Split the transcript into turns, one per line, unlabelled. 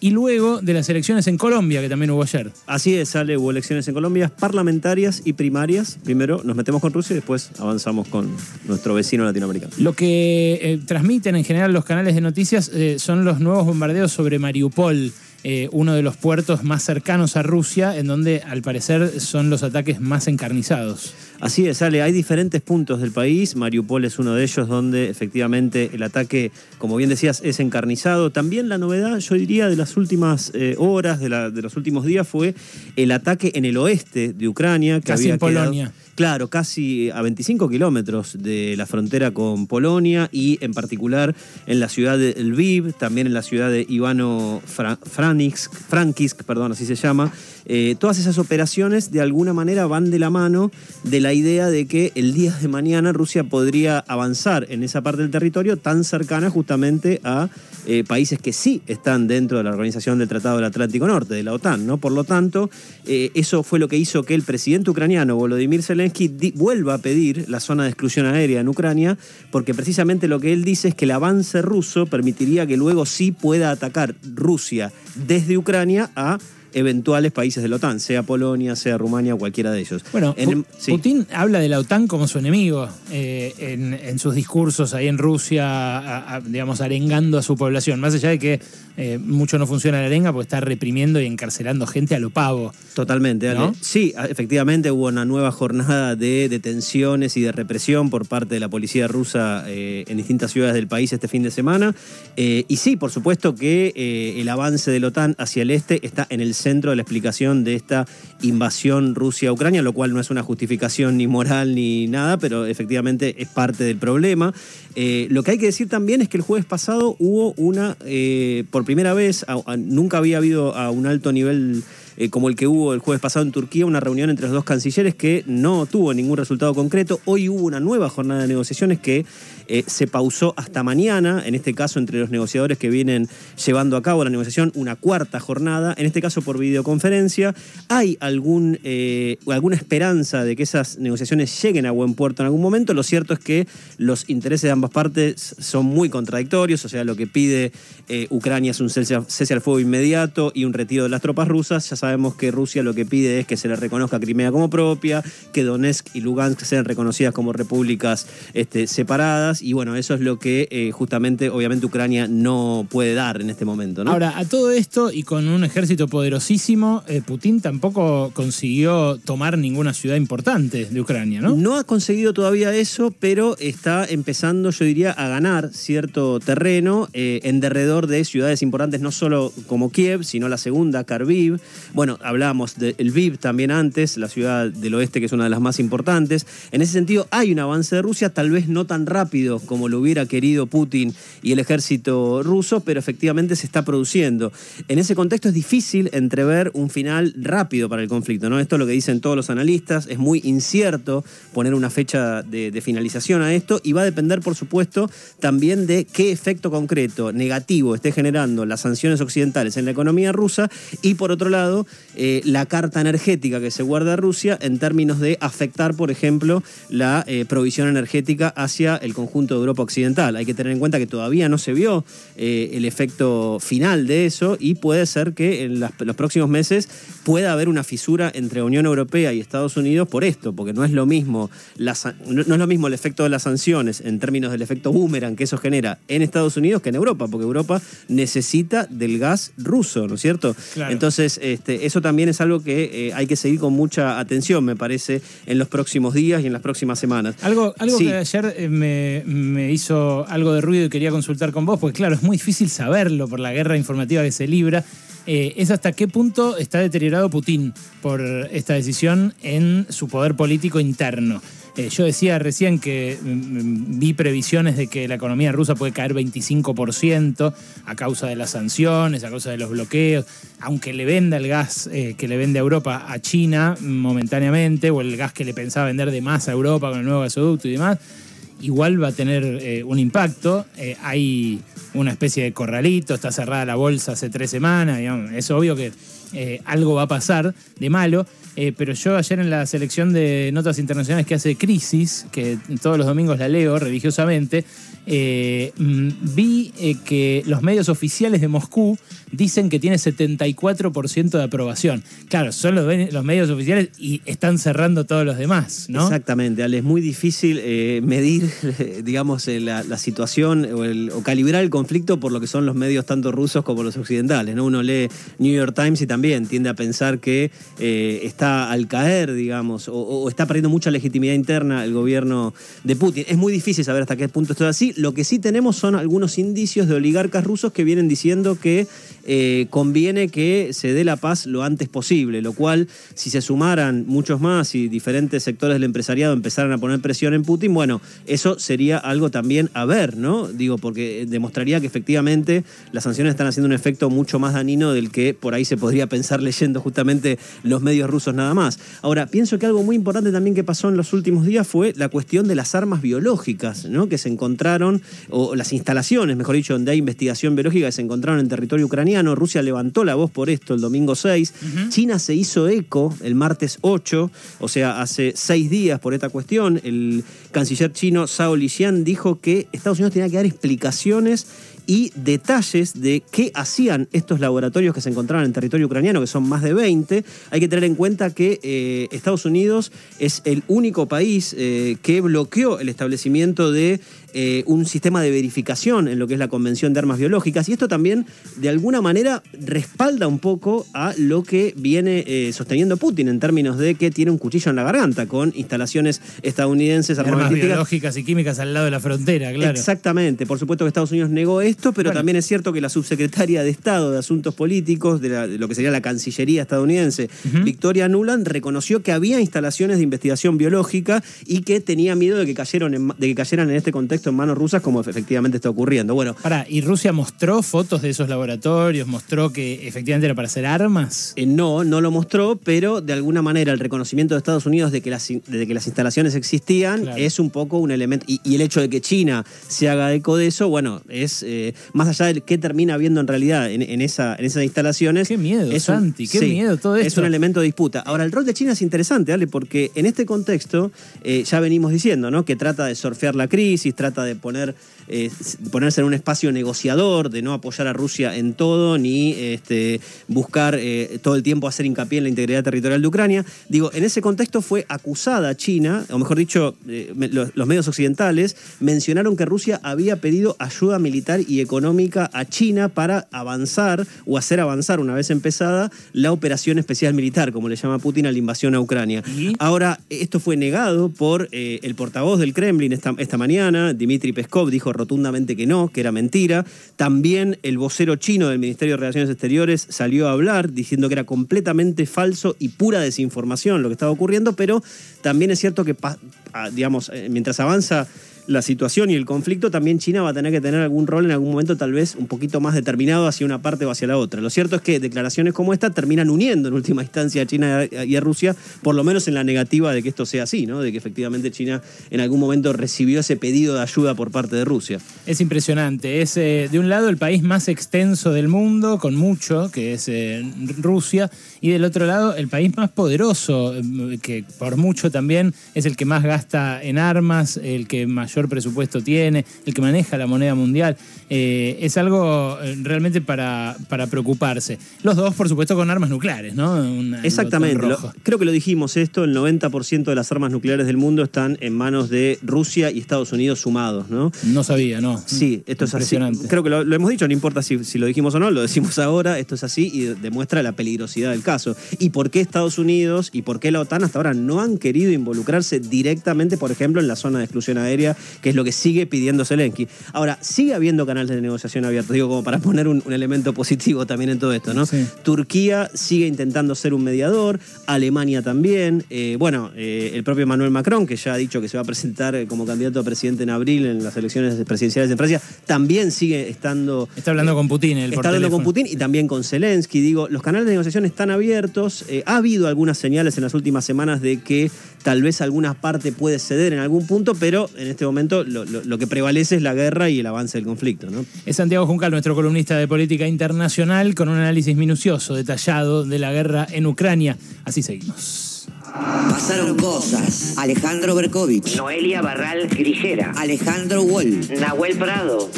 y luego de las elecciones en Colombia, que también hubo ayer.
Así es, sale, hubo elecciones en Colombia, parlamentarias y primarias. Primero nos metemos con Rusia y después avanzamos con nuestro vecino latinoamericano.
Lo que eh, transmiten en general los canales de noticias eh, son los nuevos bombardeos sobre Mariupol. Eh, uno de los puertos más cercanos a Rusia, en donde al parecer son los ataques más encarnizados.
Así es, Ale, hay diferentes puntos del país, Mariupol es uno de ellos donde efectivamente el ataque, como bien decías, es encarnizado. También la novedad, yo diría, de las últimas eh, horas, de, los últimos días, fue el ataque en el oeste de Ucrania.
Que Casi en Polonia.
Claro, casi a 25 kilómetros de la frontera con Polonia y en particular en la ciudad de Lviv, también en la ciudad de Ivano Frankisk, perdón, así se llama. Eh, todas esas operaciones de alguna manera van de la mano de la idea de que el día de mañana Rusia podría avanzar en esa parte del territorio tan cercana justamente a eh, países que sí están dentro de la Organización del Tratado del Atlántico Norte, de la OTAN. ¿no? Por lo tanto, eh, eso fue lo que hizo que el presidente ucraniano, Volodymyr Zelensky, vuelva a pedir la zona de exclusión aérea en Ucrania, porque precisamente lo que él dice es que el avance ruso permitiría que luego sí pueda atacar Rusia desde Ucrania a eventuales países de la OTAN, sea Polonia, sea Rumania, cualquiera de ellos.
Bueno, Putin habla de la OTAN como su enemigo eh, en, sus discursos ahí en Rusia, digamos, arengando a su población, más allá de que eh, mucho no funciona la arenga porque está reprimiendo y encarcelando gente a lo pavo.
Totalmente, Sí, efectivamente hubo una nueva jornada de detenciones y de represión por parte de la policía rusa eh, en distintas ciudades del país este fin de semana. y sí, por supuesto que el avance de la OTAN hacia el este está en el centro de la explicación de esta invasión Rusia-Ucrania, lo cual no es una justificación ni moral ni nada, pero efectivamente es parte del problema. Eh, lo que hay que decir también es que el jueves pasado hubo una, eh, por primera vez, nunca había habido a un alto nivel eh, como el que hubo el jueves pasado en Turquía, una reunión entre los dos cancilleres que no tuvo ningún resultado concreto. Hoy hubo una nueva jornada de negociaciones que eh, se pausó hasta mañana, en este caso entre los negociadores que vienen llevando a cabo la negociación, una cuarta jornada, en este caso por videoconferencia. ¿Hay algún, eh, alguna esperanza de que esas negociaciones lleguen a buen puerto en algún momento? Lo cierto es que los intereses de ambas partes son muy contradictorios, o sea, lo que pide Ucrania es un cese al fuego inmediato y un retiro de las tropas rusas. Que Rusia lo que pide es que se le reconozca Crimea como propia, que Donetsk y Lugansk sean reconocidas como repúblicas este, separadas. Y bueno, eso es lo que eh, justamente, obviamente, Ucrania no puede dar en este momento. ¿no?
Ahora, a todo esto y con un ejército poderosísimo, eh, Putin tampoco consiguió tomar ninguna ciudad importante de Ucrania, ¿no?
No ha conseguido todavía eso, pero está empezando, yo diría, a ganar cierto terreno eh, en derredor de ciudades importantes, no solo como Kiev, sino la segunda, Kharkiv. Bueno, hablábamos del Lviv también antes, la ciudad del oeste que es una de las más importantes. En ese sentido, hay un avance de Rusia, tal vez no tan rápido como lo hubiera querido Putin y el ejército ruso, pero efectivamente se está produciendo. En ese contexto es difícil entrever un final rápido para el conflicto, ¿no? Esto es lo que dicen todos los analistas, es muy incierto poner una fecha de, de finalización a esto y va a depender, por supuesto, también de qué efecto concreto negativo esté generando las sanciones occidentales en la economía rusa y, por otro lado, eh, la carta energética que se guarda Rusia en términos de afectar, por ejemplo, la eh, provisión energética hacia el conjunto de Europa Occidental. Hay que tener en cuenta que todavía no se vio eh, el efecto final de eso y puede ser que en los próximos meses pueda haber una fisura entre Unión Europea y Estados Unidos por esto, porque no es lo mismo, no es lo mismo el efecto de las sanciones en términos del efecto boomerang que eso genera en Estados Unidos que en Europa, porque Europa necesita del gas ruso, ¿no es cierto? Entonces, este, eso también es algo que eh, hay que seguir con mucha atención, me parece, en los próximos días y en las próximas semanas.
Algo, algo que ayer eh, me, hizo algo de ruido y quería consultar con vos, porque claro, es muy difícil saberlo por la guerra informativa que se libra. Eh, es hasta qué punto está deteriorado Putin por esta decisión en su poder político interno. Eh, yo decía recién que mm, mm, vi previsiones de que la economía rusa puede caer 25% a causa de las sanciones, a causa de los bloqueos, aunque le venda el gas eh, que le vende a Europa a China momentáneamente, o el gas que le pensaba vender de más a Europa con el nuevo gasoducto y demás, igual va a tener un impacto. hay una especie de corralito, está cerrada la bolsa hace tres semanas, es obvio que eh, algo va a pasar de malo. Eh, pero yo ayer en la selección de notas internacionales que hace Crisis, que todos los domingos la leo religiosamente, eh, mm, vi que los medios oficiales de Moscú dicen que tiene 74% de aprobación. Claro, son los, medios oficiales y están cerrando todos los demás, ¿no?
Exactamente, Ale, es muy difícil medir, digamos, la, situación o, calibrar el conflicto por lo que son los medios tanto rusos como los occidentales, ¿no? Uno lee New York Times y también tiende a pensar que eh, está al caer, digamos, o, está perdiendo mucha legitimidad interna el gobierno de Putin. Es muy difícil saber hasta qué punto esto es así. Lo que sí tenemos son algunos indicios de oligarcas rusos que vienen diciendo que eh, conviene que se dé la paz lo antes posible, lo cual, si se sumaran muchos más y diferentes sectores del empresariado empezaran a poner presión en Putin, bueno, eso sería algo también a ver, ¿no? Digo, porque demostraría que efectivamente las sanciones están haciendo un efecto mucho más dañino del que por ahí se podría pensar leyendo justamente los medios rusos nada más. Ahora, pienso que algo muy importante también que pasó en los últimos días fue la cuestión de las armas biológicas, ¿no? Que se encontraron, o las instalaciones, mejor dicho, donde hay investigación biológica que se encontraron en territorio ucraniano Rusia levantó la voz por esto el domingo 6. China se hizo eco el martes 8, o sea, hace seis días por esta cuestión. El canciller chino Zhao Lijian dijo que Estados Unidos tenía que dar explicaciones y detalles de qué hacían estos laboratorios que se encontraban en territorio ucraniano, que son más de 20. Hay que tener en cuenta que eh, Estados Unidos es el único país eh, que bloqueó el establecimiento de eh, un sistema de verificación en lo que es la Convención de Armas Biológicas y esto también de alguna manera respalda un poco a lo que viene eh, sosteniendo Putin en términos de que tiene un cuchillo en la garganta con instalaciones estadounidenses
armas biológicas y químicas al lado de la frontera, claro.
Exactamente, por supuesto que Estados Unidos negó esto, pero también es cierto que la subsecretaria de Estado de Asuntos Políticos de, lo que sería la Cancillería estadounidense, Victoria Nuland, reconoció que había instalaciones de investigación biológica y que tenía miedo de que, cayeron de que cayeran en este contexto en manos rusas como efectivamente está ocurriendo. Bueno.
Pará, ¿y Rusia mostró fotos de esos laboratorios? ¿Mostró que efectivamente era para hacer armas?
Eh, no, no lo mostró, pero de alguna manera el reconocimiento de Estados Unidos de que las, de que las instalaciones existían es un poco un elemento. Y, el hecho de que China se haga eco de eso, bueno, es eh, más allá de qué termina viendo en realidad en, esa, en esas instalaciones.
Qué miedo, es Santi, qué miedo todo esto.
Es un elemento de disputa. Ahora, el rol de China es interesante, ¿vale? Porque en este contexto eh, ya venimos diciendo, ¿no? Que trata de surfear la crisis, trata de poner eh, ponerse en un espacio negociador, de no apoyar a Rusia en todo, ni este, buscar eh, todo el tiempo hacer hincapié en la integridad territorial de Ucrania. Digo, en ese contexto fue acusada China, o mejor dicho, eh, los, medios occidentales mencionaron que Rusia había pedido ayuda militar y económica a China para avanzar o hacer avanzar, una vez empezada, la operación especial militar, como le llama Putin a la invasión a Ucrania. Ahora, esto fue negado por el portavoz del Kremlin esta, esta mañana, Dmitry Peskov, dijo rotundamente que no, que era mentira. También el vocero chino del Ministerio de Relaciones Exteriores salió a hablar diciendo que era completamente falso y pura desinformación lo que estaba ocurriendo, pero también es cierto que, ah, digamos, eh, mientras avanza la situación y el conflicto, también China va a tener que tener algún rol en algún momento tal vez un poquito más determinado hacia una parte o hacia la otra. Lo cierto es que declaraciones como esta terminan uniendo en última instancia a China y a Rusia, por lo menos en la negativa de que esto sea así, ¿no? de que efectivamente China en algún momento recibió ese pedido de ayuda por parte de Rusia.
Es impresionante. Es eh, de un lado el país más extenso del mundo, con mucho, que es eh, Rusia, y del otro lado el país más poderoso, eh, que por mucho también es el que más gasta en armas, el que mayor presupuesto tiene, el que maneja la moneda mundial. Eh, es algo realmente para, para preocuparse. Los dos, por supuesto, con armas nucleares, ¿no?
Exactamente. creo que lo dijimos esto, el 90% de las armas nucleares del mundo están en manos de Rusia y Estados Unidos sumados, ¿no?
No sabía, ¿no?
Sí, esto es así. Creo que lo, hemos dicho, no importa si, si, lo dijimos o no, lo decimos ahora, esto es así y demuestra la peligrosidad del caso. Y por qué Estados Unidos y por qué la OTAN hasta ahora no han querido involucrarse directamente, por ejemplo, en la zona de exclusión aérea que es lo que sigue pidiendo Zelensky. Ahora, sigue habiendo canales de negociación abiertos, digo, como para poner un, elemento positivo también en todo esto, ¿no? Turquía sigue intentando ser un mediador, Alemania también, eh, bueno, eh, el propio Emmanuel Macron, que ya ha dicho que se va a presentar como candidato a presidente en abril en las elecciones presidenciales en Francia, también sigue estando...
Está hablando eh, con Putin. El
está hablando con Putin y también con Zelensky. Digo, los canales de negociación están abiertos. Eh, ha habido algunas señales en las últimas semanas de que tal vez alguna parte puede ceder en algún punto, pero en este momento lo, que prevalece es la guerra y el avance del conflicto.
Es Santiago Juncal, nuestro columnista de política internacional, con un análisis minucioso, detallado de la guerra en Ucrania. Así seguimos.
Pasaron cosas. Alejandro Berkovich.
Noelia Barral Grillera.
Alejandro Wall.
Nahuel Prado.